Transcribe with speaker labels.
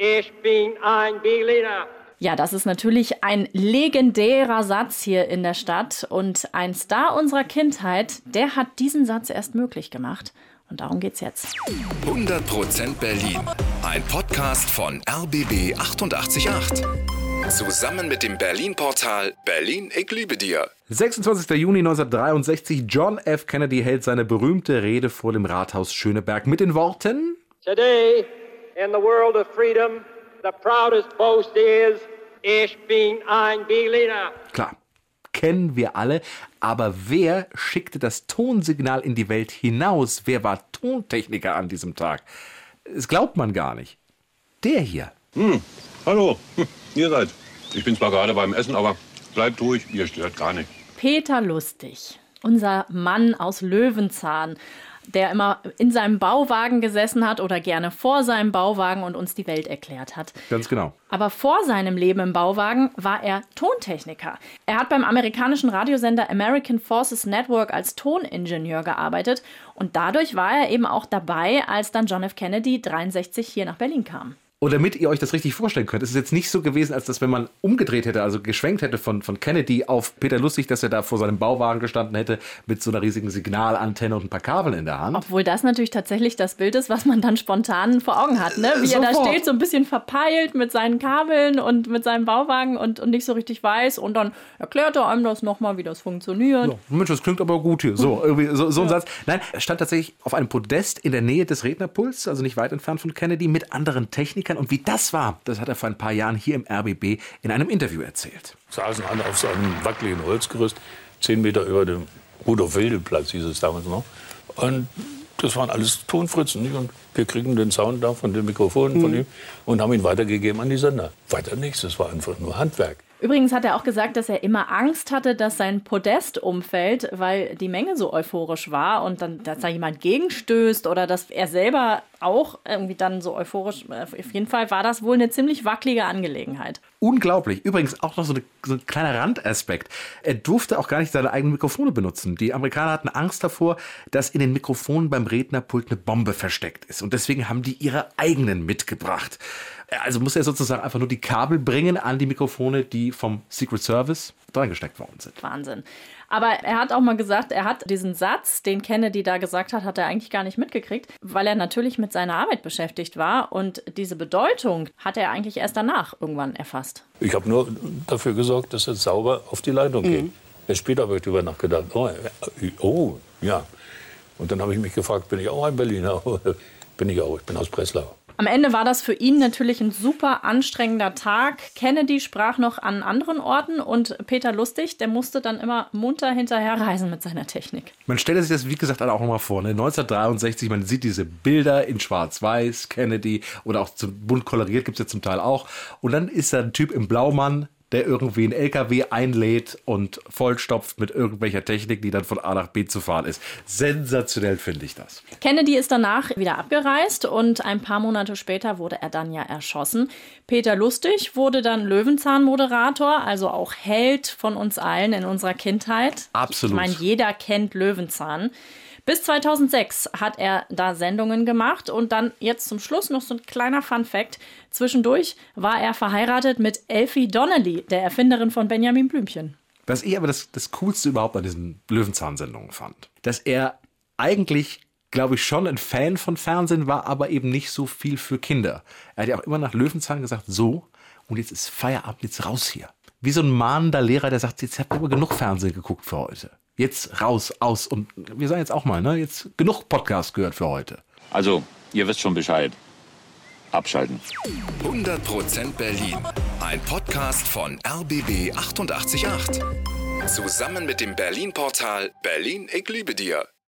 Speaker 1: Ich bin ein Berliner.
Speaker 2: Ja, das ist natürlich ein legendärer Satz hier in der Stadt. Und ein Star unserer Kindheit, der hat diesen Satz erst möglich gemacht. Und darum geht's jetzt.
Speaker 3: 100% Berlin. Ein Podcast von RBB 888. Zusammen mit dem Berlin-Portal Berlin, ich liebe dir.
Speaker 4: 26. Juni 1963, John F. Kennedy hält seine berühmte Rede vor dem Rathaus Schöneberg mit den Worten
Speaker 1: Today, in the world of freedom, the proudest boast is, ich bin ein Berliner.
Speaker 4: Klar, kennen wir alle, aber wer schickte das Tonsignal in die Welt hinaus? Wer war Tontechniker an diesem Tag? Das glaubt man gar nicht. Der hier.
Speaker 5: Hm, hallo, hm, ihr seid. Ich bin zwar gerade beim Essen, aber bleibt ruhig, ihr stört gar nicht.
Speaker 2: Peter Lustig, unser Mann aus Löwenzahn, der immer in seinem Bauwagen gesessen hat oder gerne vor seinem Bauwagen und uns die Welt erklärt hat.
Speaker 4: Ganz genau.
Speaker 2: Aber vor seinem Leben im Bauwagen war er Tontechniker. Er hat beim amerikanischen Radiosender American Forces Network als Toningenieur gearbeitet und dadurch war er eben auch dabei, als dann John F. Kennedy 63 hier nach Berlin kam.
Speaker 4: Und damit ihr euch das richtig vorstellen könnt, ist es jetzt nicht so gewesen, als dass wenn man umgedreht hätte, also geschwenkt hätte von, von Kennedy auf Peter Lustig, dass er da vor seinem Bauwagen gestanden hätte mit so einer riesigen Signalantenne und ein paar Kabeln in der Hand.
Speaker 2: Obwohl das natürlich tatsächlich das Bild ist, was man dann spontan vor Augen hat, ne? Wie er da
Speaker 4: Sofort.
Speaker 2: steht, so ein bisschen verpeilt mit seinen Kabeln und mit seinem Bauwagen und, und nicht so richtig weiß. Und dann erklärt er einem das nochmal, wie das funktioniert.
Speaker 4: So, Mensch, das klingt aber gut hier. So, irgendwie so, so ein Satz. Nein, er stand tatsächlich auf einem Podest in der Nähe des Rednerpuls, also nicht weit entfernt von Kennedy, mit anderen Technikern. Und wie das war, das hat er vor ein paar Jahren hier im RBB in einem Interview erzählt.
Speaker 5: Saßen alle auf so einem wackeligen Holzgerüst, zehn Meter über dem Rudolf-Wilde-Platz hieß es damals noch. Und das waren alles Tonfritzen. Nicht? Und wir kriegen den Sound da von den Mikrofonen von ihm und haben ihn weitergegeben an die Sender. Weiter nichts, das war einfach nur Handwerk.
Speaker 2: Übrigens hat er auch gesagt, dass er immer Angst hatte, dass sein Podest umfällt, weil die Menge so euphorisch war und dann, dass da jemand gegenstößt oder dass er selber auch irgendwie dann so euphorisch. äh, Auf jeden Fall war das wohl eine ziemlich wackelige Angelegenheit.
Speaker 4: Unglaublich. Übrigens auch noch so, eine, so ein kleiner Randaspekt. Er durfte auch gar nicht seine eigenen Mikrofone benutzen. Die Amerikaner hatten Angst davor, dass in den Mikrofonen beim Rednerpult eine Bombe versteckt ist. Und deswegen haben die ihre eigenen mitgebracht. Also muss er sozusagen einfach nur die Kabel bringen an die Mikrofone, die vom Secret Service reingesteckt worden sind.
Speaker 2: Wahnsinn. Aber er hat auch mal gesagt, er hat diesen Satz, den Kennedy da gesagt hat, hat er eigentlich gar nicht mitgekriegt, weil er natürlich mit seiner Arbeit beschäftigt war. Und diese Bedeutung hat er eigentlich erst danach irgendwann erfasst.
Speaker 5: Ich habe nur dafür gesorgt, dass es sauber auf die Leitung geht. Erst später habe ich darüber nachgedacht. Oh, äh, oh ja. Und dann habe ich mich gefragt, bin ich auch ein Berliner? bin ich auch, ich bin aus Breslau.
Speaker 2: Am Ende war das für ihn natürlich ein super anstrengender Tag. Kennedy sprach noch an anderen Orten und Peter Lustig, der musste dann immer munter hinterherreisen mit seiner Technik.
Speaker 4: Man stelle sich das, wie gesagt, auch nochmal vor. Ne? 1963, man sieht diese Bilder in Schwarz-Weiß, Kennedy oder auch bunt koloriert gibt es ja zum Teil auch. Und dann ist da ein Typ im Blaumann, der irgendwie einen LKW einlädt und vollstopft mit irgendwelcher Technik, die dann von A nach B zu fahren ist. Sensationell finde ich das.
Speaker 2: Kennedy ist danach wieder abgereist und ein paar Monate später wurde er dann ja erschossen. Peter Lustig wurde dann Löwenzahn-Moderator, also auch Held von uns allen in unserer Kindheit.
Speaker 4: Absolut.
Speaker 2: Ich meine, jeder kennt Löwenzahn. Bis 2006 hat er da Sendungen gemacht und dann jetzt zum Schluss noch so ein kleiner Fun-Fact. Zwischendurch war er verheiratet mit Elfie Donnelly, der Erfinderin von Benjamin Blümchen.
Speaker 4: Was ich aber das, das Coolste überhaupt an diesen Löwenzahn-Sendungen fand, dass er eigentlich, glaube ich, schon ein Fan von Fernsehen war, aber eben nicht so viel für Kinder. Er hat ja auch immer nach Löwenzahn gesagt, so, und jetzt ist Feierabend, jetzt raus hier. Wie so ein mahnender Lehrer, der sagt, jetzt habt ihr aber genug Fernsehen geguckt für heute. Jetzt raus, aus und wir sagen jetzt auch mal, ne, jetzt genug Podcast gehört für heute.
Speaker 6: Also, ihr wisst schon Bescheid. Abschalten.
Speaker 3: 100% Berlin. Ein Podcast von RBB 888. Zusammen mit dem Berlin-Portal Berlin, ich liebe dir.